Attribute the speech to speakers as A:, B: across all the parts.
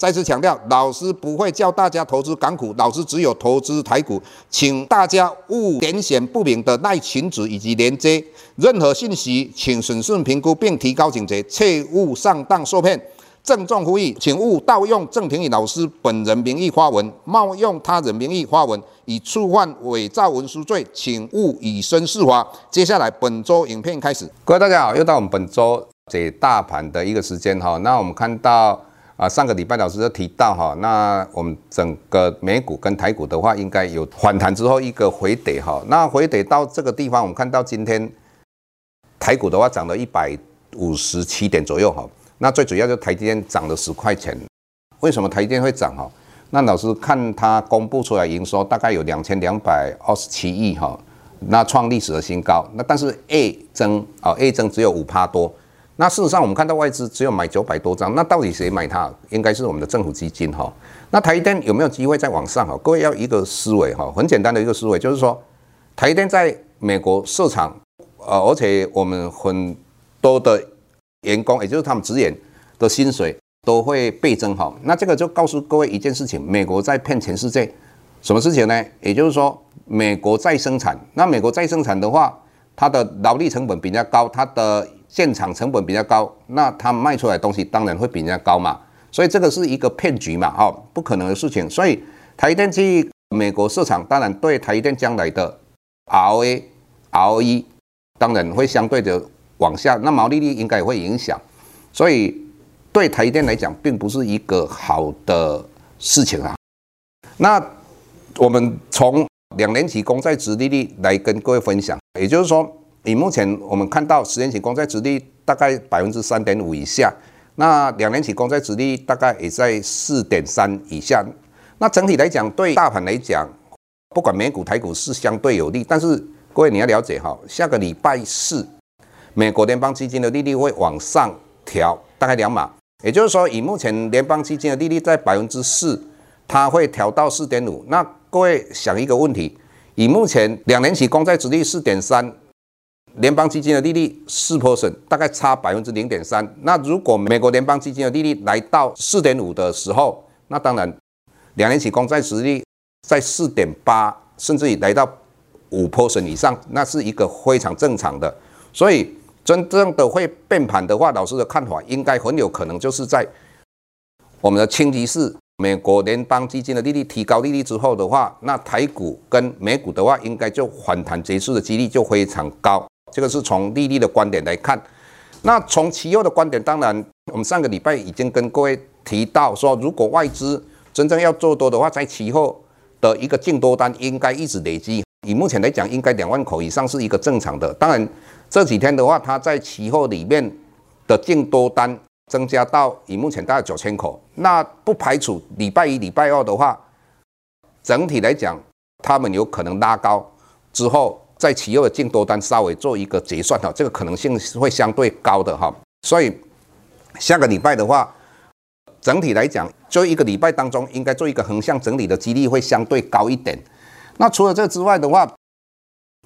A: 再次强调，老师不会教大家投资港股，老师只有投资台股，请大家勿点选不明的赖群组以及连接，任何信息请审慎评估并提高警觉，切勿上当受骗。郑重呼吁，请勿盗用郑庭宇老师本人名义发文，冒用他人名义发文，以触犯伪造文书罪，请勿以身试法。接下来本周影片开始，各位大家好，又到我们本周解大盘的一个时间哈，那我们看到。啊，上个礼拜老师就提到哈，那我们整个美股跟台股的话，应该有反弹之后一个回跌哈。那回跌到这个地方，我们看到今天台股的话涨了一百五十七点左右哈。那最主要就台积电涨了十块钱。为什么台积电会涨哈？那老师看它公布出来营收大概有两千两百二十七亿哈，那创历史的新高。那但是 A 增啊，A 增只有五趴多。那事实上，我们看到外资只有买九百多张，那到底谁买它？应该是我们的政府基金哈。那台电有没有机会再往上哈？各位要一个思维哈，很简单的一个思维，就是说台电在美国设厂，呃，而且我们很多的员工，也就是他们职员的薪水都会倍增哈。那这个就告诉各位一件事情：美国在骗全世界，什么事情呢？也就是说，美国在生产，那美国在生产的话，它的劳力成本比较高，它的现场成本比较高，那他卖出来东西当然会比人家高嘛，所以这个是一个骗局嘛，哈，不可能的事情。所以台电去美国市场，当然对台电将来的 ROA、ROE 当然会相对的往下，那毛利率应该也会影响，所以对台电来讲，并不是一个好的事情啊。那我们从两年期公债殖利率来跟各位分享，也就是说。以目前我们看到十年期公债殖利率大概百分之三点五以下，那两年期公债殖利率大概也在四点三以下。那整体来讲，对大盘来讲，不管美股台股是相对有利。但是各位你要了解哈，下个礼拜四，美国联邦基金的利率会往上调，大概两码。也就是说，以目前联邦基金的利率在百分之四，它会调到四点五。那各位想一个问题，以目前两年期公债殖利率四点三。联邦基金的利率四 percent，大概差百分之零点三。那如果美国联邦基金的利率来到四点五的时候，那当然两年期公债殖利率在四点八，甚至于来到五 percent 以上，那是一个非常正常的。所以真正的会变盘的话，老师的看法应该很有可能就是在我们的清一色美国联邦基金的利率提高利率之后的话，那台股跟美股的话，应该就反弹结束的几率就非常高。这个是从利率的观点来看，那从期货的观点，当然我们上个礼拜已经跟各位提到说，如果外资真正要做多的话，在期货的一个净多单应该一直累积，以目前来讲，应该两万口以上是一个正常的。当然这几天的话，它在期货里面的净多单增加到以目前大概九千口，那不排除礼拜一、礼拜二的话，整体来讲，他们有可能拉高之后。在期货的净多单稍微做一个结算哈，这个可能性是会相对高的哈，所以下个礼拜的话，整体来讲，就一个礼拜当中应该做一个横向整理的几率会相对高一点。那除了这之外的话，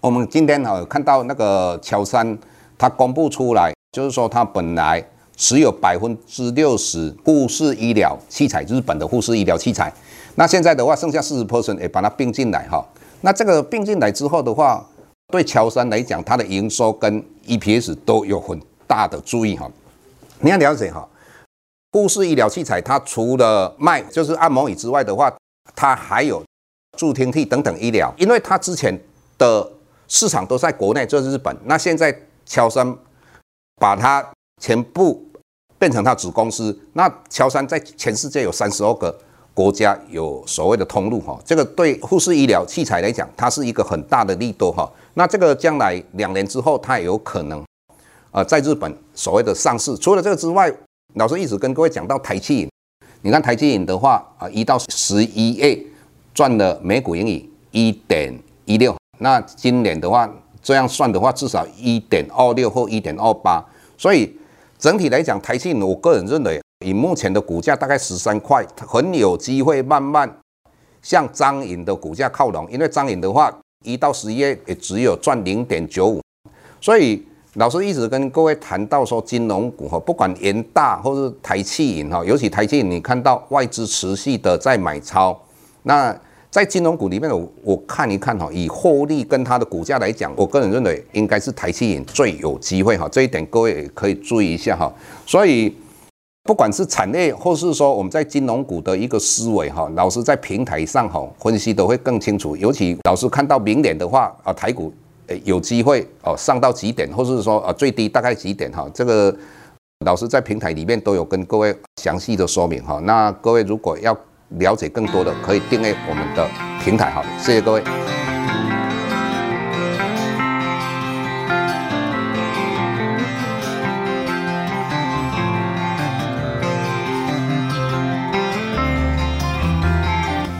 A: 我们今天啊看到那个乔山，他公布出来，就是说他本来持有百分之六十护士医疗器材，日本的护士医疗器材，那现在的话剩下四十 percent 也把它并进来哈，那这个并进来之后的话。对乔山来讲，它的营收跟 EPS 都有很大的注意哈。你要了解哈，护士医疗器材它除了卖就是按摩椅之外的话，它还有助听器等等医疗。因为它之前的市场都在国内，就是日本。那现在乔山把它全部变成它子公司，那乔山在全世界有三十二个国家有所谓的通路哈。这个对护士医疗器材来讲，它是一个很大的利多哈。那这个将来两年之后，它也有可能，呃，在日本所谓的上市。除了这个之外，老师一直跟各位讲到台企银，你看台企银的话，啊，一到十一月赚了每股盈余一点一六，那今年的话，这样算的话，至少一点二六或一点二八。所以整体来讲，台积影，我个人认为，以目前的股价大概十三块，很有机会慢慢向彰银的股价靠拢。因为彰银的话，一到十一月也只有赚零点九五。所以老师一直跟各位谈到说，金融股哈，不管元大或是台企银哈，尤其台企银，你看到外资持续的在买超，那。在金融股里面，我我看一看哈，以获利跟它的股价来讲，我个人认为应该是台企银最有机会哈，这一点各位也可以注意一下哈。所以不管是产业，或是说我们在金融股的一个思维哈，老师在平台上哈分析都会更清楚。尤其老师看到明年的话啊，台股有机会哦上到几点，或是说啊最低大概几点哈，这个老师在平台里面都有跟各位详细的说明哈。那各位如果要了解更多的可以订阅我们的平台，好，谢谢各位。